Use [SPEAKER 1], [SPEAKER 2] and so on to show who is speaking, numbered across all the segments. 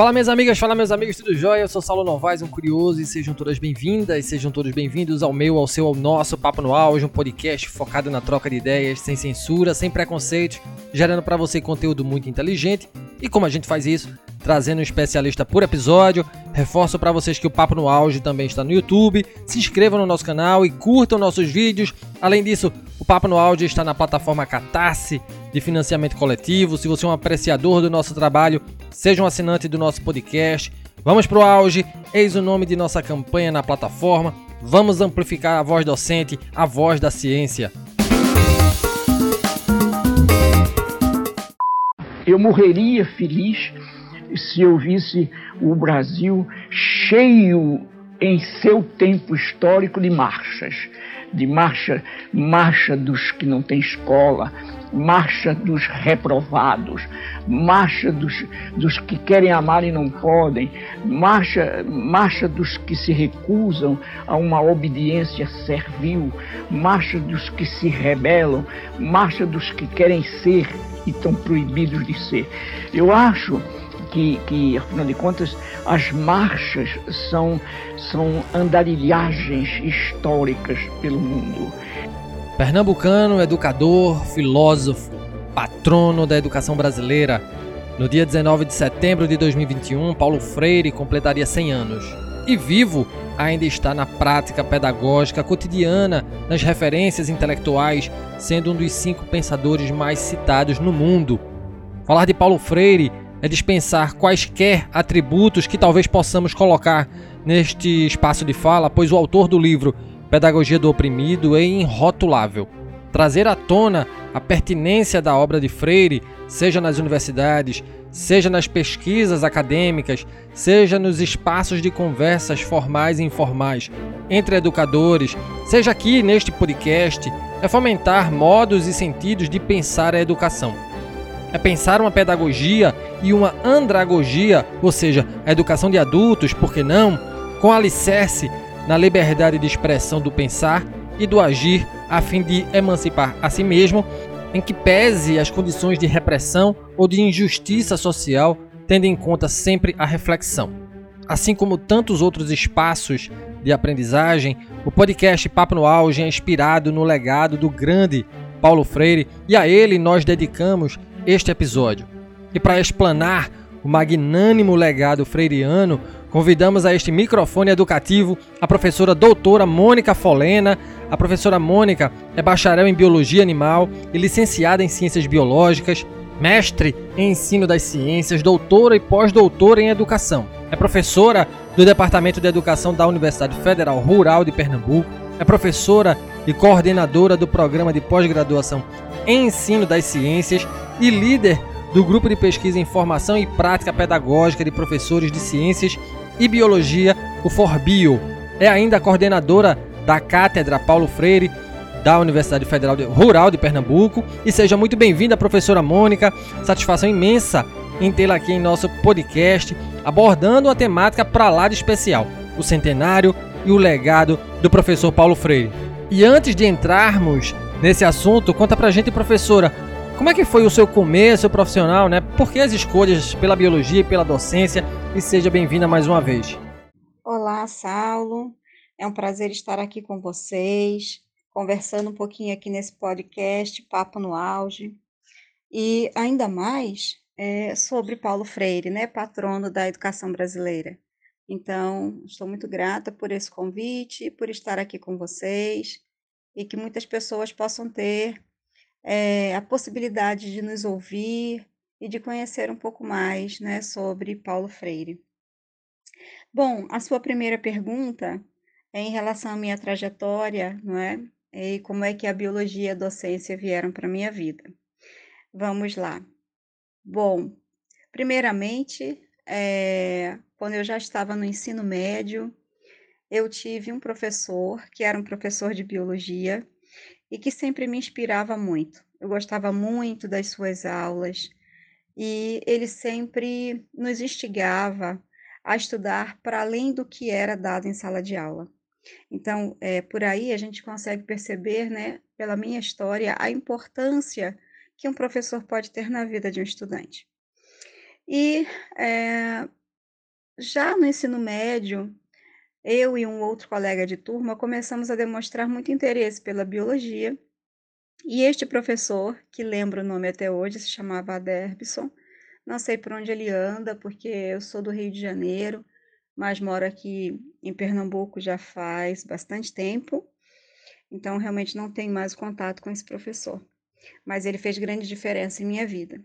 [SPEAKER 1] Fala minhas amigas, fala meus amigos, tudo jóia? Eu sou Saulo Novaes, um curioso, e sejam todas bem-vindas, sejam todos bem-vindos ao meu, ao seu, ao nosso Papo no Auge, um podcast focado na troca de ideias, sem censura, sem preconceitos, gerando para você conteúdo muito inteligente. E como a gente faz isso? Trazendo um especialista por episódio. Reforço para vocês que o Papo no Auge também está no YouTube. Se inscrevam no nosso canal e curtam nossos vídeos. Além disso, o Papo no Áudio está na plataforma Catarse de financiamento coletivo. Se você é um apreciador do nosso trabalho, seja um assinante do nosso podcast. Vamos para o auge, eis o nome de nossa campanha na plataforma. Vamos amplificar a voz docente, a voz da ciência.
[SPEAKER 2] Eu morreria feliz se eu visse o Brasil cheio em seu tempo histórico de marchas de marcha, marcha dos que não têm escola, marcha dos reprovados, marcha dos, dos que querem amar e não podem, marcha, marcha dos que se recusam a uma obediência servil, marcha dos que se rebelam, marcha dos que querem ser e estão proibidos de ser. Eu acho que, que, afinal de contas, as marchas são, são andarilhagens históricas pelo mundo.
[SPEAKER 1] Pernambucano, educador, filósofo, patrono da educação brasileira. No dia 19 de setembro de 2021, Paulo Freire completaria 100 anos. E vivo, ainda está na prática pedagógica cotidiana, nas referências intelectuais, sendo um dos cinco pensadores mais citados no mundo. Falar de Paulo Freire é dispensar quaisquer atributos que talvez possamos colocar neste espaço de fala, pois o autor do livro Pedagogia do Oprimido é irrotulável. Trazer à tona a pertinência da obra de Freire, seja nas universidades, seja nas pesquisas acadêmicas, seja nos espaços de conversas formais e informais entre educadores, seja aqui neste podcast, é fomentar modos e sentidos de pensar a educação é pensar uma pedagogia e uma andragogia, ou seja, a educação de adultos, por que não, com alicerce na liberdade de expressão do pensar e do agir, a fim de emancipar a si mesmo, em que pese as condições de repressão ou de injustiça social, tendo em conta sempre a reflexão. Assim como tantos outros espaços de aprendizagem, o podcast Papo no Auge é inspirado no legado do grande Paulo Freire e a ele nós dedicamos este episódio. E para explanar o magnânimo legado freiriano, convidamos a este microfone educativo a professora doutora Mônica Folena. A professora Mônica é bacharel em Biologia Animal e licenciada em Ciências Biológicas, mestre em Ensino das Ciências, doutora e pós-doutora em Educação. É professora do Departamento de Educação da Universidade Federal Rural de Pernambuco. É professora e coordenadora do Programa de Pós-Graduação em Ensino das Ciências e líder do grupo de pesquisa em formação e prática pedagógica de professores de ciências e biologia, o Forbio. É ainda coordenadora da Cátedra Paulo Freire da Universidade Federal Rural de Pernambuco. E seja muito bem-vinda, professora Mônica. Satisfação imensa em tê-la aqui em nosso podcast, abordando uma temática para lá de especial: o centenário e o legado do professor Paulo Freire. E antes de entrarmos nesse assunto, conta pra gente, professora, como é que foi o seu começo profissional, né? Por que as escolhas pela biologia e pela docência? E seja bem-vinda mais uma vez.
[SPEAKER 3] Olá, Saulo. É um prazer estar aqui com vocês, conversando um pouquinho aqui nesse podcast Papo no Auge. E ainda mais é, sobre Paulo Freire, né, patrono da educação brasileira. Então, estou muito grata por esse convite, por estar aqui com vocês e que muitas pessoas possam ter é, a possibilidade de nos ouvir e de conhecer um pouco mais né, sobre Paulo Freire. Bom, a sua primeira pergunta é em relação à minha trajetória, não é? E como é que a biologia e a docência vieram para a minha vida. Vamos lá. Bom, primeiramente, é, quando eu já estava no ensino médio, eu tive um professor que era um professor de biologia e que sempre me inspirava muito. Eu gostava muito das suas aulas e ele sempre nos instigava a estudar para além do que era dado em sala de aula. Então, é, por aí a gente consegue perceber, né, pela minha história, a importância que um professor pode ter na vida de um estudante. E é, já no ensino médio, eu e um outro colega de turma começamos a demonstrar muito interesse pela biologia. E este professor, que lembro o nome até hoje, se chamava Aderbson, não sei por onde ele anda, porque eu sou do Rio de Janeiro, mas moro aqui em Pernambuco já faz bastante tempo, então realmente não tenho mais contato com esse professor. Mas ele fez grande diferença em minha vida.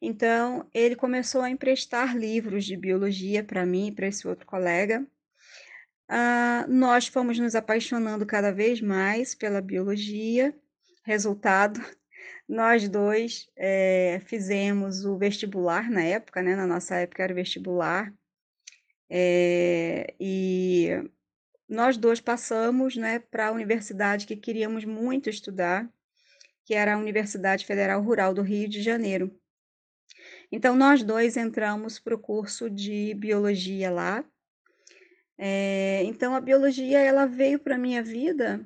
[SPEAKER 3] Então, ele começou a emprestar livros de biologia para mim e para esse outro colega. Uh, nós fomos nos apaixonando cada vez mais pela biologia. Resultado, nós dois é, fizemos o vestibular na época, né? Na nossa época era o vestibular. É, e nós dois passamos né, para a universidade que queríamos muito estudar, que era a Universidade Federal Rural do Rio de Janeiro. Então, nós dois entramos para o curso de biologia lá. É, então, a biologia ela veio para a minha vida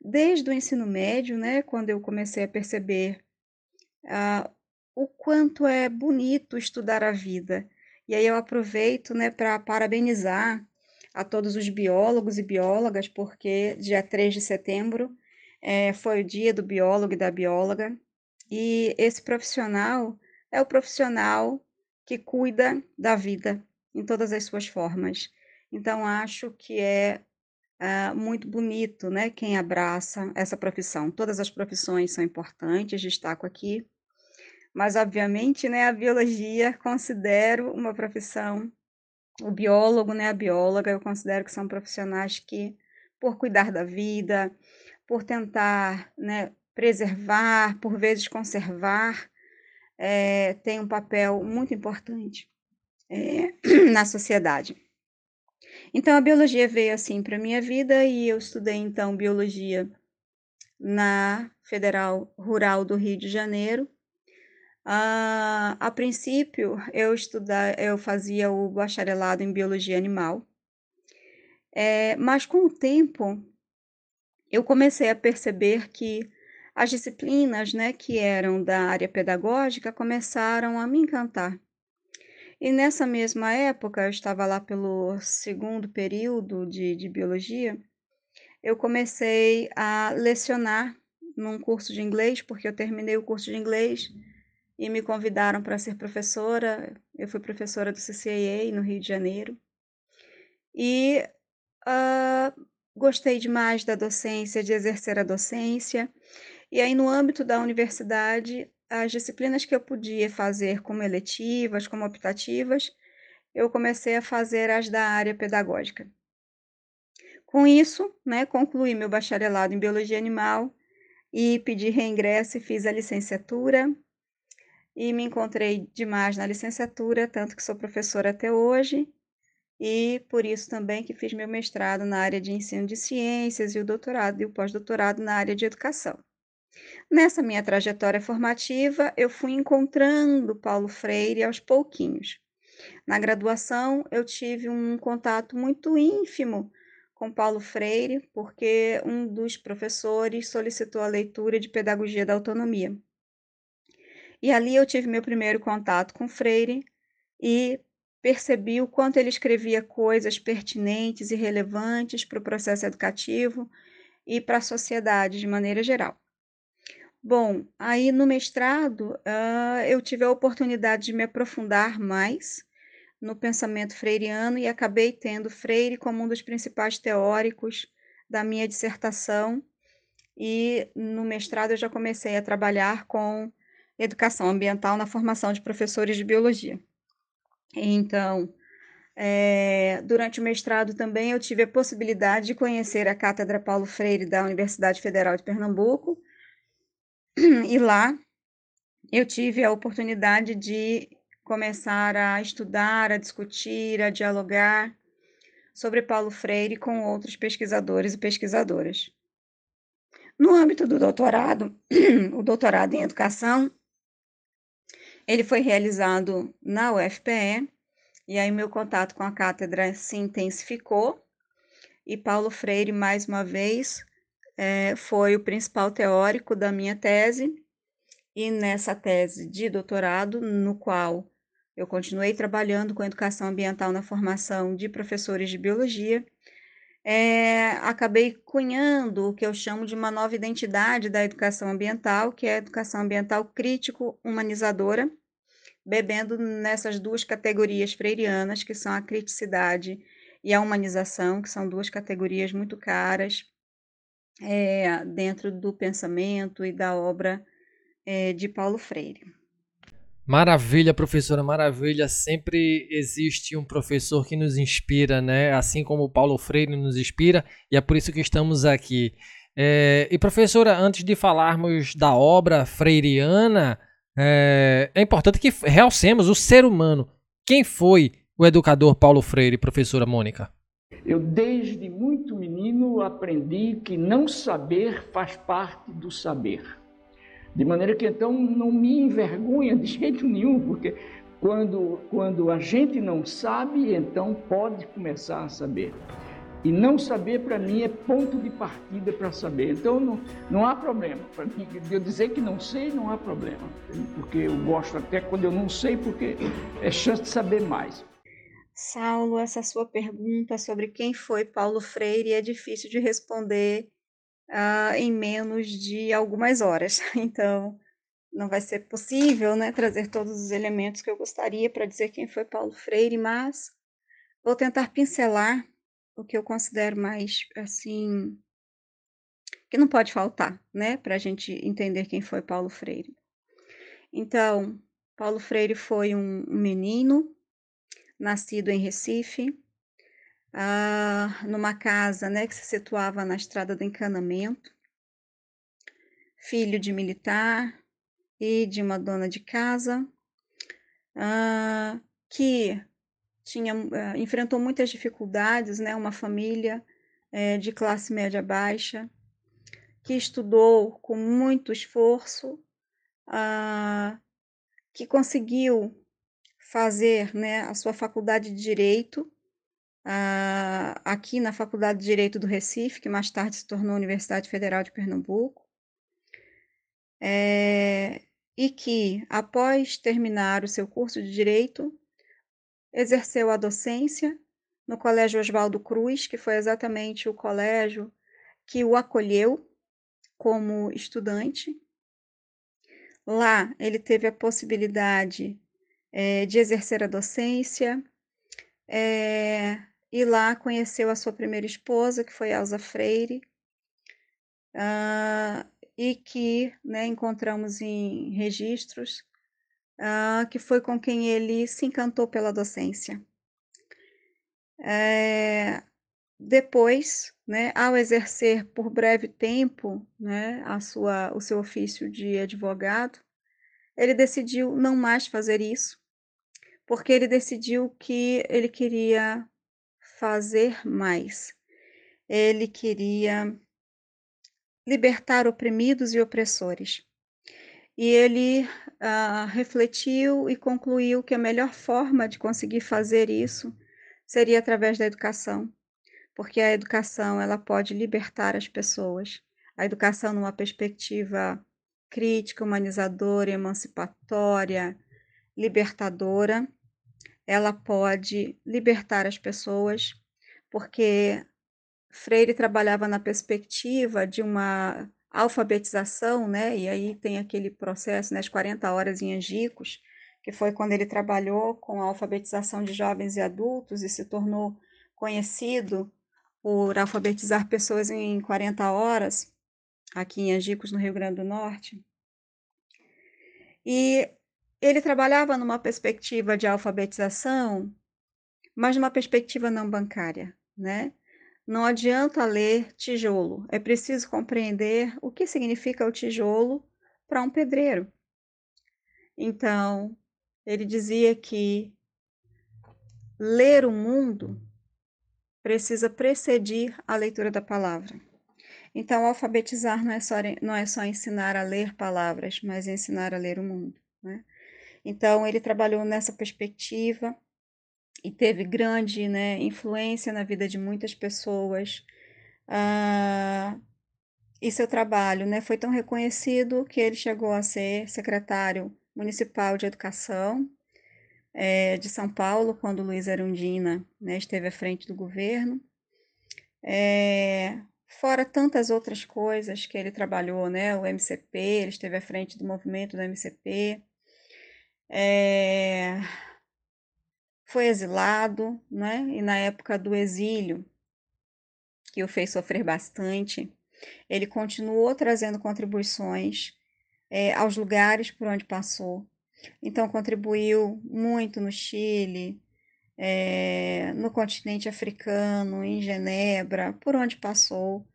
[SPEAKER 3] desde o ensino médio, né, quando eu comecei a perceber ah, o quanto é bonito estudar a vida. E aí eu aproveito né, para parabenizar a todos os biólogos e biólogas, porque dia 3 de setembro é, foi o dia do biólogo e da bióloga, e esse profissional é o profissional que cuida da vida em todas as suas formas. Então, acho que é uh, muito bonito, né, quem abraça essa profissão. Todas as profissões são importantes, destaco aqui, mas obviamente, né, a biologia considero uma profissão, o biólogo, né, a bióloga, eu considero que são profissionais que, por cuidar da vida, por tentar, né, preservar, por vezes conservar, é, tem um papel muito importante é, na sociedade. Então, a biologia veio assim para minha vida e eu estudei então biologia na Federal Rural do Rio de Janeiro ah, a princípio, eu estudar, eu fazia o bacharelado em biologia animal, é, mas com o tempo eu comecei a perceber que as disciplinas, né, que eram da área pedagógica, começaram a me encantar. E nessa mesma época, eu estava lá pelo segundo período de, de biologia, eu comecei a lecionar num curso de inglês, porque eu terminei o curso de inglês e me convidaram para ser professora. Eu fui professora do CCAA no Rio de Janeiro. E uh, gostei demais da docência, de exercer a docência. E aí, no âmbito da universidade, as disciplinas que eu podia fazer como eletivas, como optativas, eu comecei a fazer as da área pedagógica. Com isso, né, concluí meu bacharelado em Biologia Animal e pedi reingresso e fiz a licenciatura e me encontrei demais na licenciatura, tanto que sou professora até hoje, e por isso também que fiz meu mestrado na área de ensino de ciências e o doutorado e o pós-doutorado na área de educação. Nessa minha trajetória formativa, eu fui encontrando Paulo Freire aos pouquinhos. Na graduação, eu tive um contato muito ínfimo com Paulo Freire, porque um dos professores solicitou a leitura de Pedagogia da Autonomia. E ali eu tive meu primeiro contato com Freire e percebi o quanto ele escrevia coisas pertinentes e relevantes para o processo educativo e para a sociedade de maneira geral. Bom, aí no mestrado uh, eu tive a oportunidade de me aprofundar mais no pensamento freiriano e acabei tendo Freire como um dos principais teóricos da minha dissertação. E no mestrado eu já comecei a trabalhar com educação ambiental na formação de professores de biologia. Então, é, durante o mestrado também eu tive a possibilidade de conhecer a Cátedra Paulo Freire da Universidade Federal de Pernambuco, e lá eu tive a oportunidade de começar a estudar, a discutir, a dialogar sobre Paulo Freire com outros pesquisadores e pesquisadoras. No âmbito do doutorado, o doutorado em educação, ele foi realizado na UFPE, e aí meu contato com a cátedra se intensificou, e Paulo Freire, mais uma vez, é, foi o principal teórico da minha tese, e nessa tese de doutorado, no qual eu continuei trabalhando com educação ambiental na formação de professores de biologia. É, acabei cunhando o que eu chamo de uma nova identidade da educação ambiental, que é a educação ambiental crítico-humanizadora, bebendo nessas duas categorias freirianas, que são a criticidade e a humanização, que são duas categorias muito caras é, dentro do pensamento e da obra é, de Paulo Freire.
[SPEAKER 1] Maravilha, professora, maravilha. Sempre existe um professor que nos inspira, né? Assim como o Paulo Freire nos inspira, e é por isso que estamos aqui. É, e professora, antes de falarmos da obra freiriana, é, é importante que realcemos o ser humano. Quem foi o educador Paulo Freire, professora Mônica?
[SPEAKER 2] Eu, desde muito aprendi que não saber faz parte do saber. De maneira que então não me envergonha de jeito nenhum, porque quando, quando a gente não sabe, então pode começar a saber. E não saber para mim é ponto de partida para saber. Então não, não há problema. Para mim, eu dizer que não sei, não há problema. Porque eu gosto até quando eu não sei, porque é chance de saber mais.
[SPEAKER 3] Saulo, essa sua pergunta sobre quem foi Paulo Freire é difícil de responder uh, em menos de algumas horas. Então, não vai ser possível né, trazer todos os elementos que eu gostaria para dizer quem foi Paulo Freire, mas vou tentar pincelar o que eu considero mais assim que não pode faltar, né, para a gente entender quem foi Paulo Freire. Então, Paulo Freire foi um menino nascido em Recife, ah, numa casa né, que se situava na estrada do encanamento, filho de militar e de uma dona de casa, ah, que tinha, ah, enfrentou muitas dificuldades, né, uma família eh, de classe média baixa, que estudou com muito esforço, que conseguiu fazer né, a sua faculdade de Direito uh, aqui na Faculdade de Direito do Recife, que mais tarde se tornou Universidade Federal de Pernambuco, é, e que, após terminar o seu curso de Direito, exerceu a docência no Colégio Oswaldo Cruz, que foi exatamente o colégio que o acolheu como estudante. Lá ele teve a possibilidade é, de exercer a docência, é, e lá conheceu a sua primeira esposa, que foi Elsa Freire, uh, e que né, encontramos em registros, uh, que foi com quem ele se encantou pela docência. É, depois, né, ao exercer por breve tempo né, a sua, o seu ofício de advogado, ele decidiu não mais fazer isso, porque ele decidiu que ele queria fazer mais. Ele queria libertar oprimidos e opressores. E ele uh, refletiu e concluiu que a melhor forma de conseguir fazer isso seria através da educação, porque a educação ela pode libertar as pessoas. A educação numa perspectiva crítica, humanizadora, emancipatória, libertadora, ela pode libertar as pessoas, porque Freire trabalhava na perspectiva de uma alfabetização, né? E aí tem aquele processo, né, as 40 horas em Angicos, que foi quando ele trabalhou com a alfabetização de jovens e adultos e se tornou conhecido por alfabetizar pessoas em 40 horas, aqui em Angicos, no Rio Grande do Norte. E ele trabalhava numa perspectiva de alfabetização, mas numa perspectiva não bancária, né? Não adianta ler tijolo, é preciso compreender o que significa o tijolo para um pedreiro. Então, ele dizia que ler o mundo precisa precedir a leitura da palavra. Então, alfabetizar não é só, não é só ensinar a ler palavras, mas ensinar a ler o mundo. Né? Então, ele trabalhou nessa perspectiva e teve grande né, influência na vida de muitas pessoas. Ah, e seu trabalho né, foi tão reconhecido que ele chegou a ser secretário municipal de educação, é, de São Paulo, quando Luiz Arundina né, esteve à frente do governo. É, fora tantas outras coisas que ele trabalhou, né? O MCP, ele esteve à frente do movimento do MCP. É, foi exilado, né? E na época do exílio, que o fez sofrer bastante, ele continuou trazendo contribuições é, aos lugares por onde passou. Então, contribuiu muito no Chile, é, no continente africano, em Genebra, por onde passou,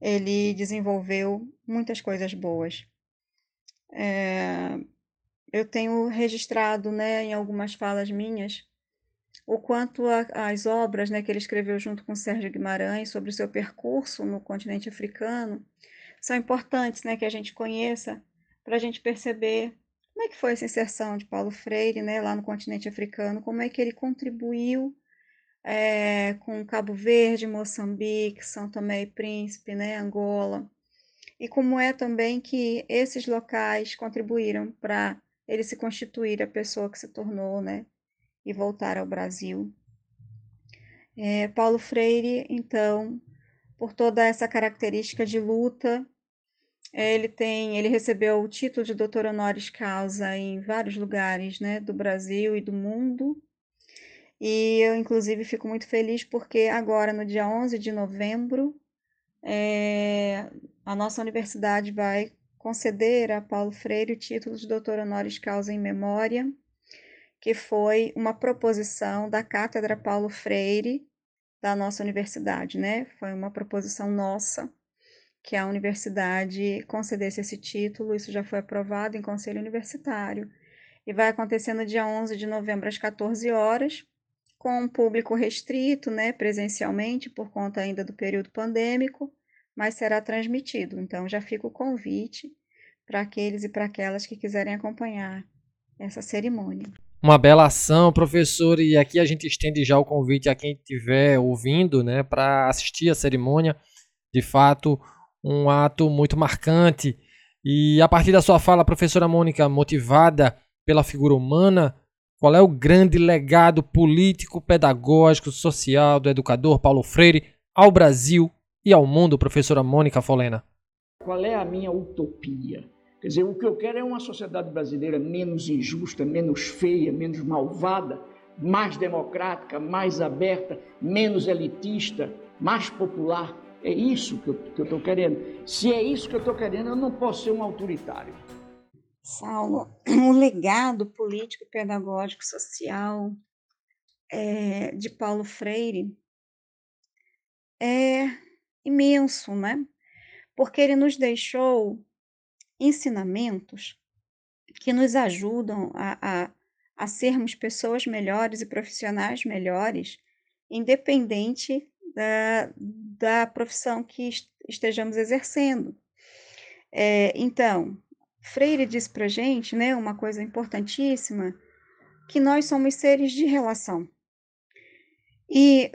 [SPEAKER 3] ele desenvolveu muitas coisas boas. É, eu tenho registrado né, em algumas falas minhas o quanto a, as obras né, que ele escreveu junto com Sérgio Guimarães sobre o seu percurso no continente africano são importantes né, que a gente conheça para a gente perceber como é que foi essa inserção de Paulo Freire né, lá no continente africano, como é que ele contribuiu é, com Cabo Verde, Moçambique, São Tomé e Príncipe, né, Angola, e como é também que esses locais contribuíram para ele se constituir a pessoa que se tornou, né, e voltar ao Brasil. É, Paulo Freire, então, por toda essa característica de luta, ele tem, ele recebeu o título de doutor honoris causa em vários lugares, né, do Brasil e do mundo. E eu, inclusive, fico muito feliz porque agora, no dia 11 de novembro, é, a nossa universidade vai conceder a Paulo Freire o título de doutor honoris causa em memória que foi uma proposição da Cátedra Paulo Freire da nossa universidade, né? Foi uma proposição nossa que a universidade concedesse esse título, isso já foi aprovado em conselho universitário. E vai acontecer no dia 11 de novembro às 14 horas, com um público restrito, né, presencialmente por conta ainda do período pandêmico, mas será transmitido. Então já fica o convite para aqueles e para aquelas que quiserem acompanhar essa cerimônia
[SPEAKER 1] uma bela ação, professor, e aqui a gente estende já o convite a quem estiver ouvindo, né, para assistir a cerimônia. De fato, um ato muito marcante. E a partir da sua fala, professora Mônica, motivada pela figura humana, qual é o grande legado político, pedagógico, social do educador Paulo Freire ao Brasil e ao mundo, professora Mônica Folena?
[SPEAKER 2] Qual é a minha utopia? Quer dizer, o que eu quero é uma sociedade brasileira menos injusta, menos feia, menos malvada, mais democrática, mais aberta, menos elitista, mais popular. É isso que eu estou querendo. Se é isso que eu estou querendo, eu não posso ser um autoritário.
[SPEAKER 3] Saulo, o legado político, pedagógico, social é, de Paulo Freire é imenso, né? Porque ele nos deixou ensinamentos que nos ajudam a, a, a sermos pessoas melhores e profissionais melhores, independente da, da profissão que estejamos exercendo. É, então, Freire diz para gente, né, uma coisa importantíssima, que nós somos seres de relação. E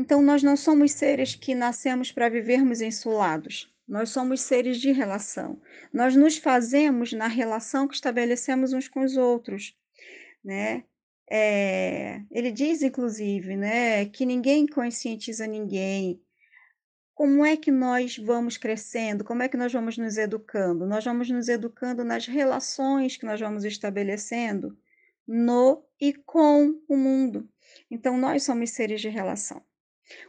[SPEAKER 3] então nós não somos seres que nascemos para vivermos insulados. Nós somos seres de relação. Nós nos fazemos na relação que estabelecemos uns com os outros, né? É, ele diz, inclusive, né, que ninguém conscientiza ninguém. Como é que nós vamos crescendo? Como é que nós vamos nos educando? Nós vamos nos educando nas relações que nós vamos estabelecendo no e com o mundo. Então, nós somos seres de relação.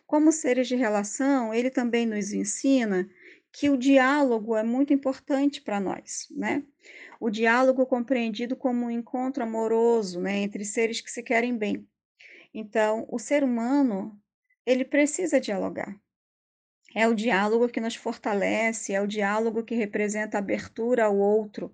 [SPEAKER 3] Como seres de relação, ele também nos ensina que o diálogo é muito importante para nós, né? O diálogo compreendido como um encontro amoroso, né, entre seres que se querem bem. Então, o ser humano, ele precisa dialogar. É o diálogo que nos fortalece, é o diálogo que representa abertura ao outro,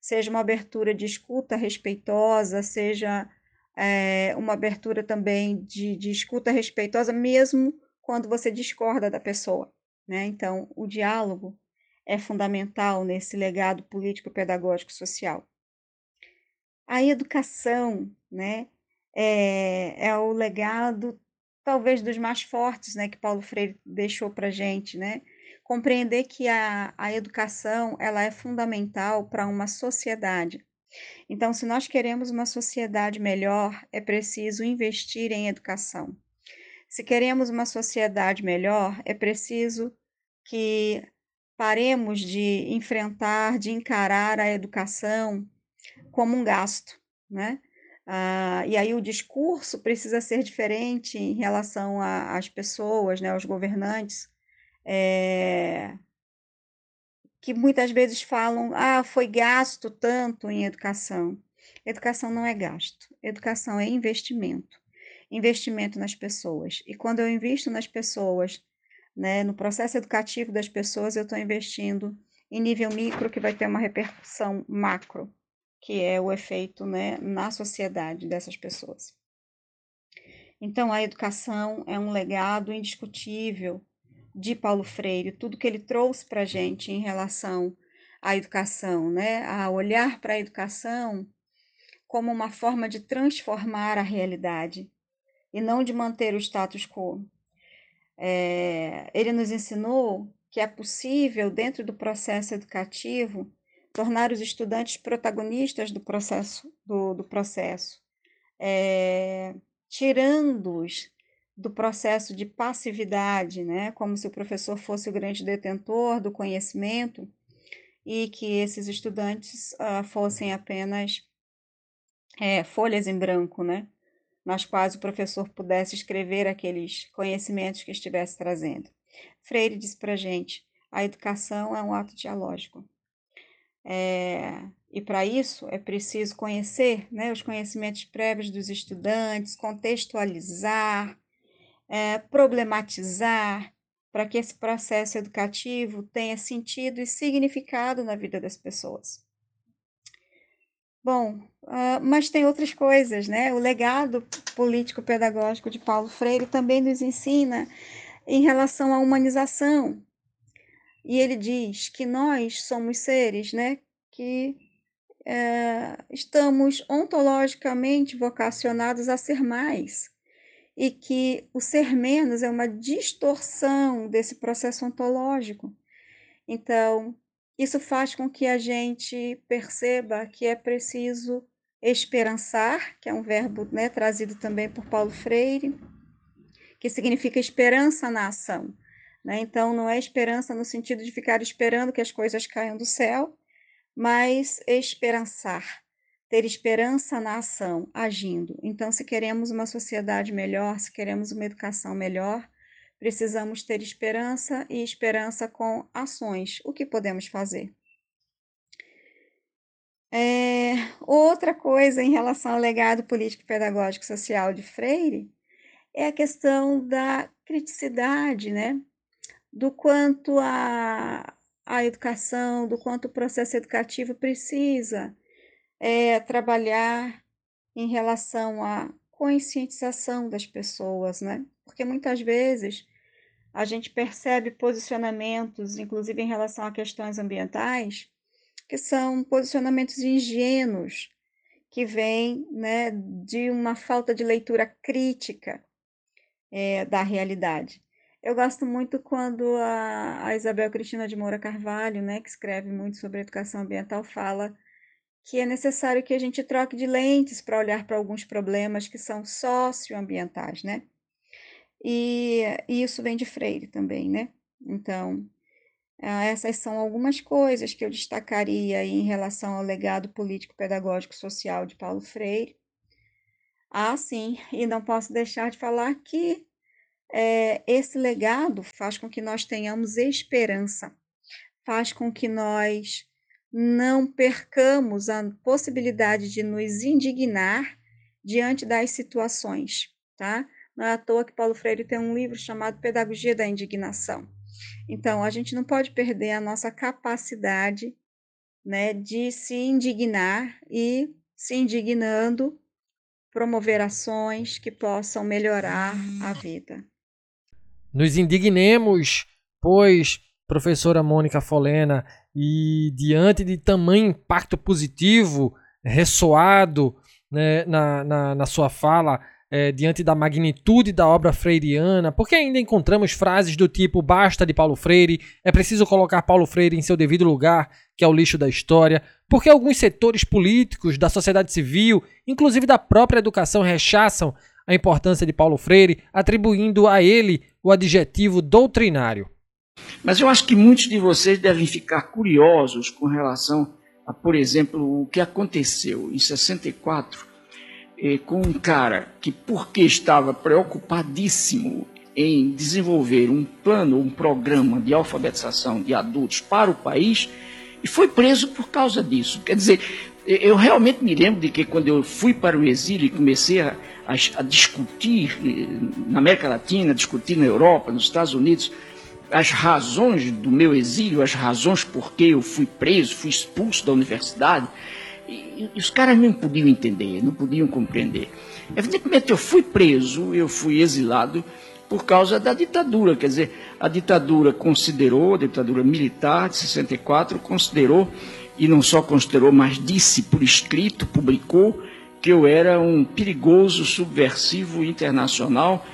[SPEAKER 3] seja uma abertura de escuta respeitosa, seja é, uma abertura também de, de escuta respeitosa, mesmo quando você discorda da pessoa. Né? Então, o diálogo é fundamental nesse legado político, pedagógico, social. A educação, né, é, é o legado talvez dos mais fortes, né, que Paulo Freire deixou para gente, né? Compreender que a, a educação ela é fundamental para uma sociedade. Então, se nós queremos uma sociedade melhor, é preciso investir em educação. Se queremos uma sociedade melhor, é preciso que paremos de enfrentar, de encarar a educação como um gasto, né? Ah, e aí o discurso precisa ser diferente em relação às pessoas, né, aos governantes, é, que muitas vezes falam, ah, foi gasto tanto em educação. Educação não é gasto, educação é investimento. Investimento nas pessoas. E quando eu invisto nas pessoas, né, no processo educativo das pessoas, eu estou investindo em nível micro, que vai ter uma repercussão macro que é o efeito né, na sociedade dessas pessoas. Então, a educação é um legado indiscutível de Paulo Freire, tudo que ele trouxe para a gente em relação à educação, né? a olhar para a educação como uma forma de transformar a realidade e não de manter o status quo. É, ele nos ensinou que é possível, dentro do processo educativo, tornar os estudantes protagonistas do processo, do, do processo é, tirando-os do processo de passividade, né, como se o professor fosse o grande detentor do conhecimento e que esses estudantes uh, fossem apenas é, folhas em branco, né, nas quais o professor pudesse escrever aqueles conhecimentos que estivesse trazendo. Freire disse para gente: a educação é um ato dialógico. É, e para isso é preciso conhecer né, os conhecimentos prévios dos estudantes, contextualizar, é, problematizar, para que esse processo educativo tenha sentido e significado na vida das pessoas. Bom, uh, mas tem outras coisas, né? O legado político-pedagógico de Paulo Freire também nos ensina em relação à humanização, e ele diz que nós somos seres né, que é, estamos ontologicamente vocacionados a ser mais, e que o ser menos é uma distorção desse processo ontológico. Então, isso faz com que a gente perceba que é preciso esperançar, que é um verbo né, trazido também por Paulo Freire, que significa esperança na ação. Né? Então, não é esperança no sentido de ficar esperando que as coisas caiam do céu, mas esperançar, ter esperança na ação, agindo. Então, se queremos uma sociedade melhor, se queremos uma educação melhor, precisamos ter esperança e esperança com ações. O que podemos fazer? É, outra coisa em relação ao legado político, pedagógico social de Freire é a questão da criticidade, né? do quanto a, a educação, do quanto o processo educativo precisa é, trabalhar em relação à conscientização das pessoas, né? Porque muitas vezes a gente percebe posicionamentos, inclusive em relação a questões ambientais, que são posicionamentos ingênuos, que vêm né, de uma falta de leitura crítica é, da realidade. Eu gosto muito quando a, a Isabel Cristina de Moura Carvalho, né, que escreve muito sobre educação ambiental, fala que é necessário que a gente troque de lentes para olhar para alguns problemas que são socioambientais, né? E, e isso vem de Freire também, né? Então, essas são algumas coisas que eu destacaria em relação ao legado político, pedagógico, social de Paulo Freire. Ah, sim, e não posso deixar de falar que é, esse legado faz com que nós tenhamos esperança, faz com que nós não percamos a possibilidade de nos indignar diante das situações, tá? Não é à toa que Paulo Freire tem um livro chamado Pedagogia da Indignação. Então, a gente não pode perder a nossa capacidade né, de se indignar e, se indignando, promover ações que possam melhorar a vida.
[SPEAKER 1] Nos indignemos, pois, professora Mônica Folena, e diante de tamanho impacto positivo ressoado né, na, na, na, sua fala, é, diante da magnitude da obra freiriana? Por que ainda encontramos frases do tipo basta de Paulo Freire, é preciso colocar Paulo Freire em seu devido lugar, que é o lixo da história? Por que alguns setores políticos, da sociedade civil, inclusive da própria educação, rechaçam a importância de Paulo Freire, atribuindo a ele o adjetivo doutrinário?
[SPEAKER 2] Mas eu acho que muitos de vocês devem ficar curiosos com relação a, por exemplo, o que aconteceu em 64 eh, com um cara que, porque estava preocupadíssimo em desenvolver um plano, um programa de alfabetização de adultos para o país, e foi preso por causa disso. Quer dizer, eu realmente me lembro de que quando eu fui para o exílio e comecei a, a, a discutir eh, na América Latina, discutir na Europa, nos Estados Unidos, as razões do meu exílio, as razões por que eu fui preso, fui expulso da universidade, e, e os caras não podiam entender, não podiam compreender. Evidentemente, eu fui preso, eu fui exilado por causa da ditadura. Quer dizer, a ditadura considerou, a ditadura militar de 64, considerou, e não só considerou, mas disse por escrito, publicou, que eu era um perigoso subversivo internacional,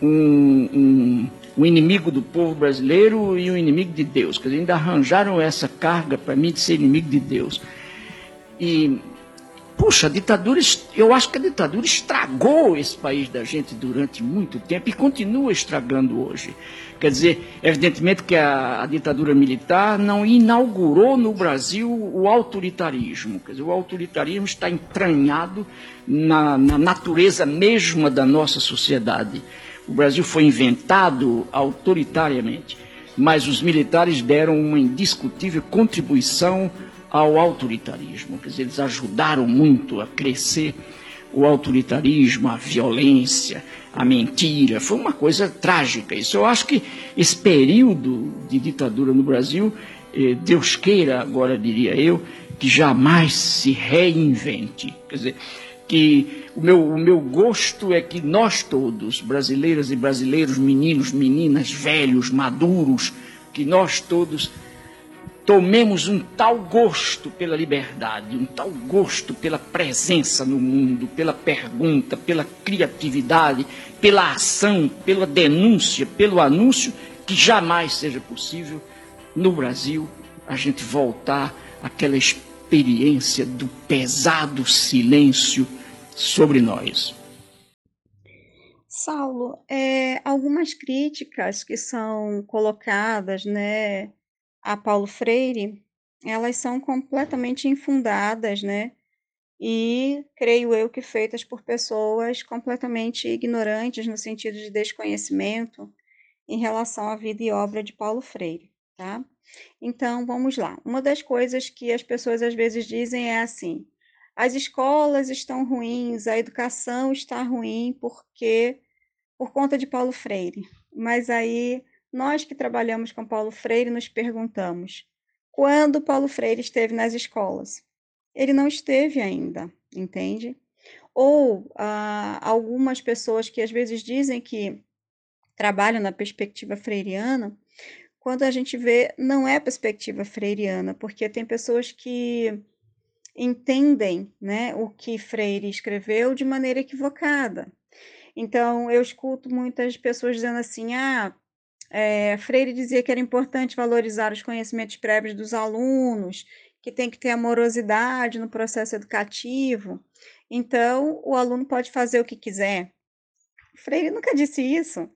[SPEAKER 2] um, um, um inimigo do povo brasileiro e um inimigo de Deus. Quer dizer, ainda arranjaram essa carga para mim de ser inimigo de Deus. E, puxa, a ditadura, eu acho que a ditadura estragou esse país da gente durante muito tempo e continua estragando hoje. Quer dizer, evidentemente que a, a ditadura militar não inaugurou no Brasil o autoritarismo. Quer dizer, o autoritarismo está entranhado na, na natureza mesma da nossa sociedade. O Brasil foi inventado autoritariamente, mas os militares deram uma indiscutível contribuição ao autoritarismo. Quer dizer, eles ajudaram muito a crescer o autoritarismo, a violência, a mentira. Foi uma coisa trágica. Isso eu acho que esse período de ditadura no Brasil, eh, Deus queira, agora diria eu, que jamais se reinvente. Quer dizer, que o meu, o meu gosto é que nós todos, brasileiras e brasileiros, meninos, meninas, velhos, maduros, que nós todos tomemos um tal gosto pela liberdade, um tal gosto pela presença no mundo, pela pergunta, pela criatividade, pela ação, pela denúncia, pelo anúncio, que jamais seja possível no Brasil a gente voltar àquela experiência do pesado silêncio sobre nós.
[SPEAKER 3] Saulo, é, algumas críticas que são colocadas, né, a Paulo Freire, elas são completamente infundadas, né? E creio eu que feitas por pessoas completamente ignorantes no sentido de desconhecimento em relação à vida e obra de Paulo Freire, tá? Então, vamos lá. Uma das coisas que as pessoas às vezes dizem é assim: as escolas estão ruins, a educação está ruim porque por conta de Paulo Freire. Mas aí nós que trabalhamos com Paulo Freire nos perguntamos: quando Paulo Freire esteve nas escolas? Ele não esteve ainda, entende? Ou ah, algumas pessoas que às vezes dizem que trabalham na perspectiva freiriana, quando a gente vê, não é perspectiva freiriana, porque tem pessoas que entendem né, o que Freire escreveu de maneira equivocada. Então, eu escuto muitas pessoas dizendo assim: ah, é, Freire dizia que era importante valorizar os conhecimentos prévios dos alunos, que tem que ter amorosidade no processo educativo. Então, o aluno pode fazer o que quiser. Freire nunca disse isso,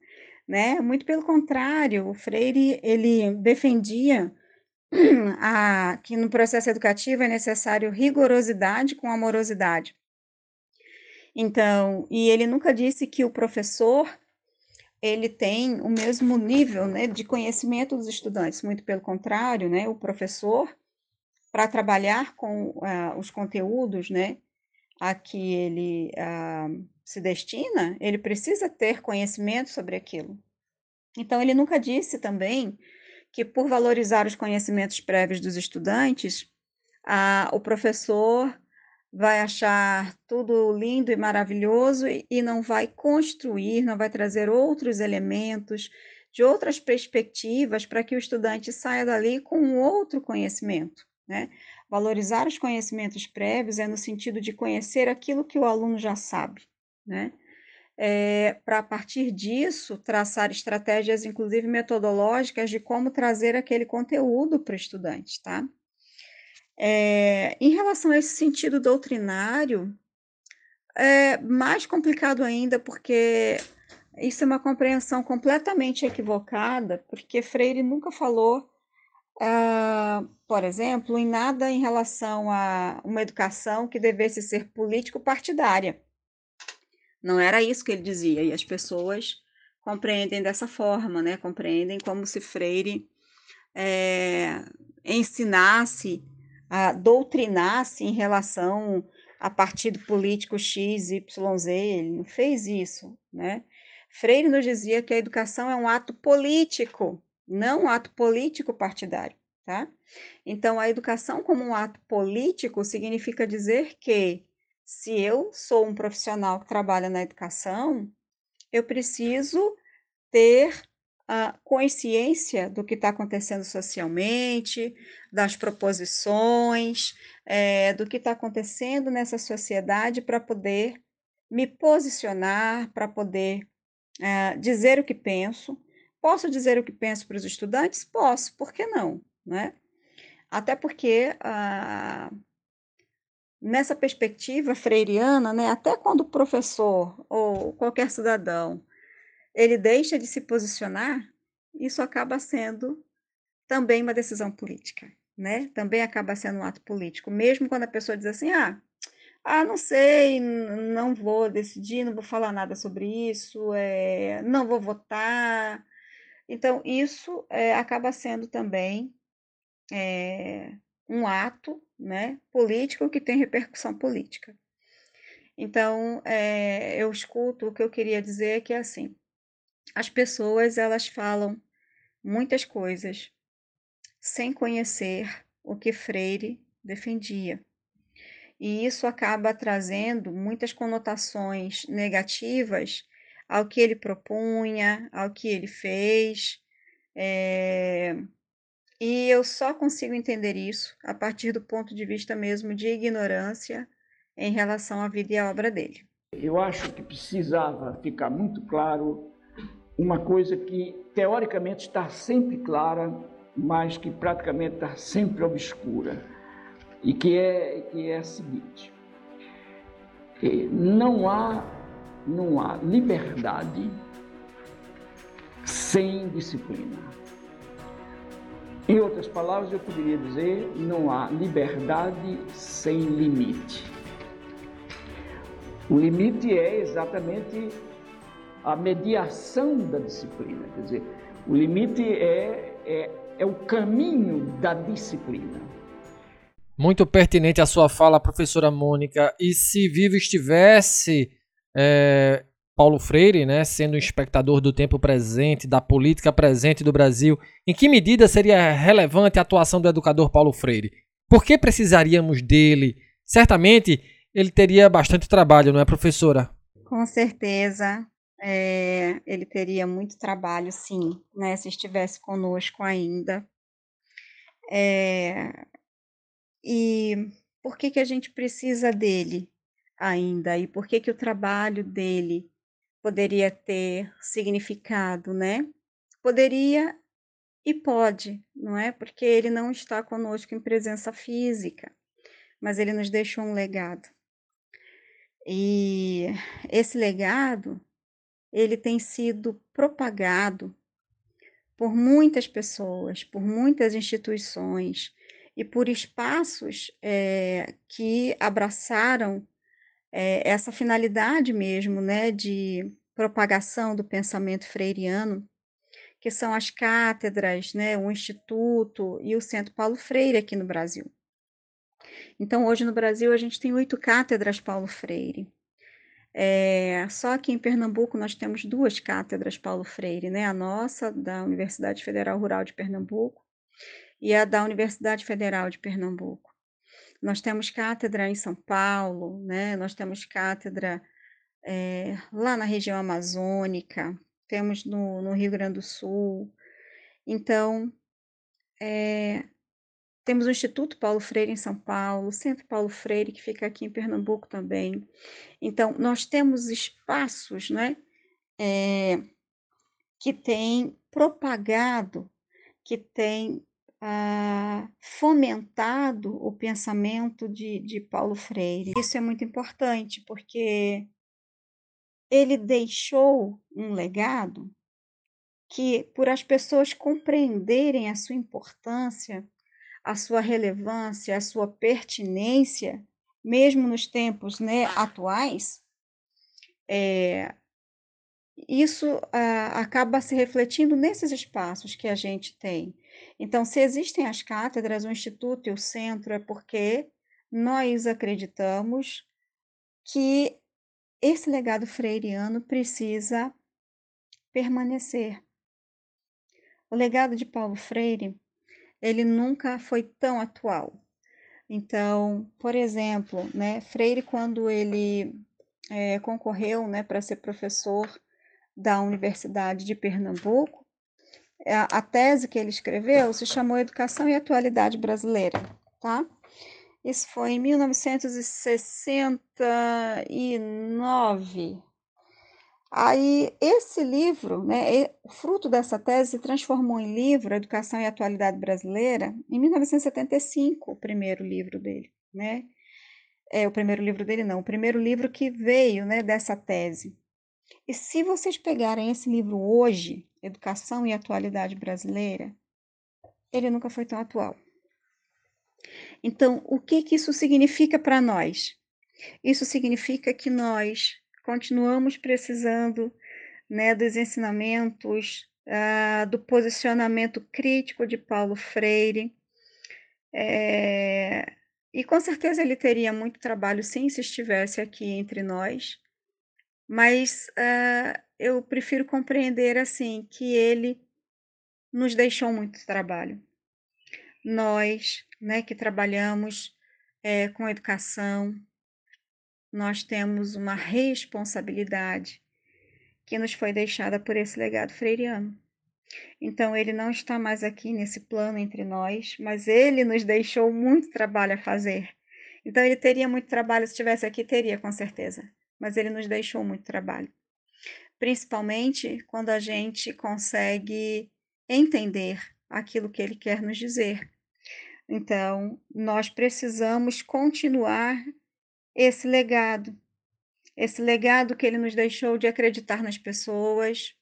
[SPEAKER 3] né? Muito pelo contrário, o Freire ele defendia a, que no processo educativo é necessário rigorosidade com amorosidade. Então, e ele nunca disse que o professor ele tem o mesmo nível né, de conhecimento dos estudantes, muito pelo contrário, né, o professor, para trabalhar com uh, os conteúdos né, a que ele uh, se destina, ele precisa ter conhecimento sobre aquilo. Então, ele nunca disse também que, por valorizar os conhecimentos prévios dos estudantes, uh, o professor vai achar tudo lindo e maravilhoso e não vai construir, não vai trazer outros elementos de outras perspectivas para que o estudante saia dali com um outro conhecimento. Né? Valorizar os conhecimentos prévios é no sentido de conhecer aquilo que o aluno já sabe. Né? é, para a partir disso traçar estratégias, inclusive metodológicas, de como trazer aquele conteúdo para o estudante, tá? É, em relação a esse sentido doutrinário, é mais complicado ainda, porque isso é uma compreensão completamente equivocada, porque Freire nunca falou, uh, por exemplo, em nada em relação a uma educação que devesse ser político-partidária. Não era isso que ele dizia, e as pessoas compreendem dessa forma, né? Compreendem como se Freire é, ensinasse, a, doutrinasse em relação a partido político X, Y, Z. Ele não fez isso, né? Freire nos dizia que a educação é um ato político, não um ato político partidário, tá? Então, a educação como um ato político significa dizer que se eu sou um profissional que trabalha na educação, eu preciso ter a consciência do que está acontecendo socialmente, das proposições, é, do que está acontecendo nessa sociedade para poder me posicionar, para poder é, dizer o que penso. Posso dizer o que penso para os estudantes? Posso, por que não? Né? Até porque ah, nessa perspectiva freiriana, né, até quando o professor ou qualquer cidadão ele deixa de se posicionar, isso acaba sendo também uma decisão política, né? Também acaba sendo um ato político, mesmo quando a pessoa diz assim, ah, ah, não sei, não vou decidir, não vou falar nada sobre isso, é, não vou votar. Então, isso é, acaba sendo também é, um ato né, político que tem repercussão política. Então, é, eu escuto, o que eu queria dizer é que, assim, as pessoas, elas falam muitas coisas sem conhecer o que Freire defendia. E isso acaba trazendo muitas conotações negativas ao que ele propunha, ao que ele fez, é, e eu só consigo entender isso a partir do ponto de vista mesmo de ignorância em relação à vida e à obra dele.
[SPEAKER 2] Eu acho que precisava ficar muito claro uma coisa que teoricamente está sempre clara, mas que praticamente está sempre obscura, e que é, que é a seguinte: não há, não há liberdade sem disciplina. Em outras palavras, eu poderia dizer: não há liberdade sem limite. O limite é exatamente a mediação da disciplina, quer dizer, o limite é, é, é o caminho da disciplina.
[SPEAKER 1] Muito pertinente a sua fala, professora Mônica. E se vivo estivesse, é, Paulo Freire, né, sendo um espectador do tempo presente, da política presente do Brasil, em que medida seria relevante a atuação do educador Paulo Freire? Por que precisaríamos dele? Certamente ele teria bastante trabalho, não é, professora?
[SPEAKER 3] Com certeza. É, ele teria muito trabalho, sim, né, se estivesse conosco ainda. É, e por que, que a gente precisa dele ainda? E por que, que o trabalho dele poderia ter significado, né? Poderia e pode, não é? Porque ele não está conosco em presença física, mas ele nos deixou um legado. E esse legado, ele tem sido propagado por muitas pessoas, por muitas instituições e por espaços é, que abraçaram é, essa finalidade mesmo, né, de propagação do pensamento freiriano, que são as cátedras, né, o Instituto e o Centro Paulo Freire aqui no Brasil. Então, hoje no Brasil, a gente tem oito cátedras Paulo Freire. É, só que em Pernambuco nós temos duas cátedras Paulo Freire, né? A nossa, da Universidade Federal Rural de Pernambuco, e a da Universidade Federal de Pernambuco. Nós temos cátedra em São Paulo, né? nós temos cátedra é, lá na região amazônica, temos no, no Rio Grande do Sul. Então, é, temos o Instituto Paulo Freire em São Paulo, o Centro Paulo Freire, que fica aqui em Pernambuco também. Então, nós temos espaços né, é, que têm propagado, que têm ah, fomentado o pensamento de, de Paulo Freire. Isso é muito importante, porque ele deixou um legado que, por as pessoas compreenderem a sua importância, a sua relevância, a sua pertinência, mesmo nos tempos né, atuais, é, isso ah, acaba se refletindo nesses espaços que a gente tem. Então, se existem as cátedras, o Instituto e o Centro, é porque nós acreditamos que esse legado freiriano precisa permanecer. O legado de Paulo Freire, ele nunca foi tão atual. Então, por exemplo, né, Freire, quando ele é, concorreu né, para ser professor da Universidade de Pernambuco, a, a tese que ele escreveu se chamou Educação e Atualidade Brasileira, tá? Isso foi em 1969. Aí, esse livro, né, o fruto dessa tese se transformou em livro, Educação e Atualidade Brasileira, em 1975, o primeiro livro dele, né? É, o primeiro livro dele não, o primeiro livro que veio, né, dessa tese. E se vocês pegarem esse livro hoje, Educação e Atualidade Brasileira, ele nunca foi tão atual. Então, o que, que isso significa para nós? Isso significa que nós continuamos precisando né, dos ensinamentos, uh, do posicionamento crítico de Paulo Freire. É, e com certeza ele teria muito trabalho sim se estivesse aqui entre nós, mas uh, eu prefiro compreender assim que ele nos deixou muito trabalho. Nós, né, que trabalhamos é, com educação, nós temos uma responsabilidade que nos foi deixada por esse legado freiriano. Então, ele não está mais aqui nesse plano entre nós, mas ele nos deixou muito trabalho a fazer. Então, ele teria muito trabalho, se estivesse aqui, teria com certeza, mas ele nos deixou muito trabalho. Principalmente quando a gente consegue entender aquilo que ele quer nos dizer. Então, nós precisamos continuar esse legado, esse legado que ele nos deixou de acreditar nas pessoas,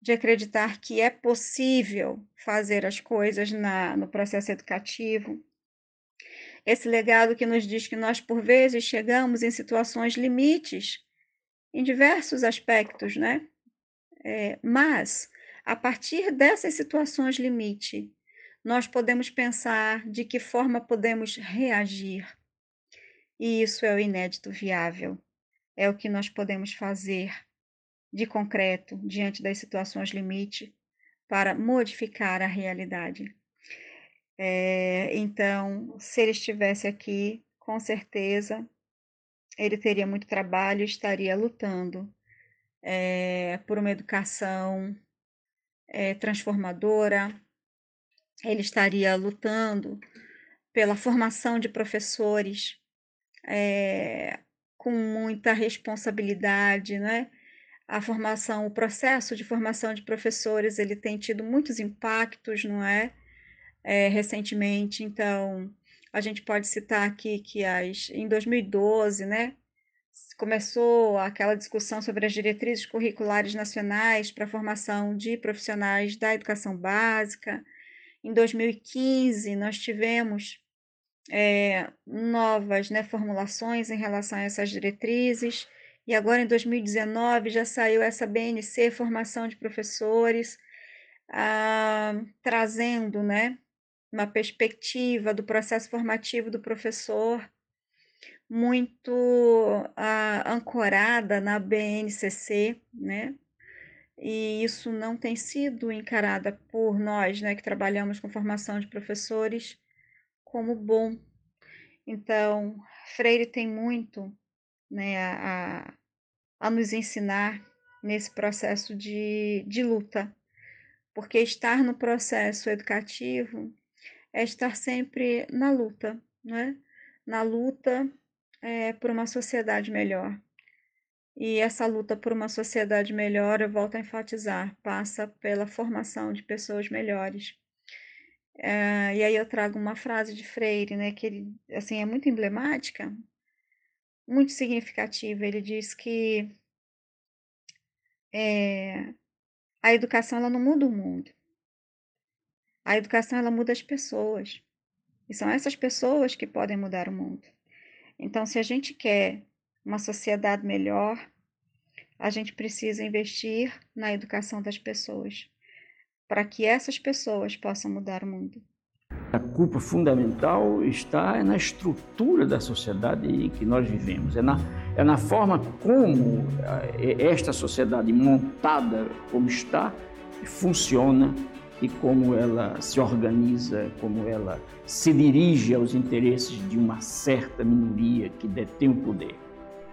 [SPEAKER 3] de acreditar que é possível fazer as coisas na, no processo educativo. Esse legado que nos diz que nós, por vezes, chegamos em situações limites em diversos aspectos, né? É, mas, a partir dessas situações limite, nós podemos pensar de que forma podemos reagir e isso é o inédito viável. É o que nós podemos fazer de concreto diante das situações limite para modificar a realidade. É, então, se ele estivesse aqui, com certeza ele teria muito trabalho estaria lutando é, por uma educação é, transformadora, ele estaria lutando pela formação de professores é, com muita responsabilidade, né? A formação, o processo de formação de professores, ele tem tido muitos impactos, não é recentemente, então, a gente pode citar aqui que as, em 2012, né, começou aquela discussão sobre as diretrizes curriculares nacionais para a formação de profissionais da educação básica. Em 2015, nós tivemos é, novas né, formulações em relação a essas diretrizes. E agora, em 2019, já saiu essa BNC, Formação de Professores, ah, trazendo né, uma perspectiva do processo formativo do professor muito ah, ancorada na BNCC, né? E isso não tem sido encarada por nós, né, que trabalhamos com formação de professores, como bom. Então, Freire tem muito né, a, a nos ensinar nesse processo de, de luta, porque estar no processo educativo é estar sempre na luta, né? Na luta é, por uma sociedade melhor. E essa luta por uma sociedade melhor, eu volto a enfatizar, passa pela formação de pessoas melhores. É, e aí eu trago uma frase de Freire, né, que ele, assim, é muito emblemática, muito significativa. Ele diz que é, a educação ela não muda o mundo. A educação ela muda as pessoas. E são essas pessoas que podem mudar o mundo. Então, se a gente quer uma sociedade melhor, a gente precisa investir na educação das pessoas, para que essas pessoas possam mudar o mundo.
[SPEAKER 2] A culpa fundamental está na estrutura da sociedade em que nós vivemos, é na, é na forma como eh, esta sociedade montada como está funciona e como ela se organiza, como ela se dirige aos interesses de uma certa minoria que detém o poder.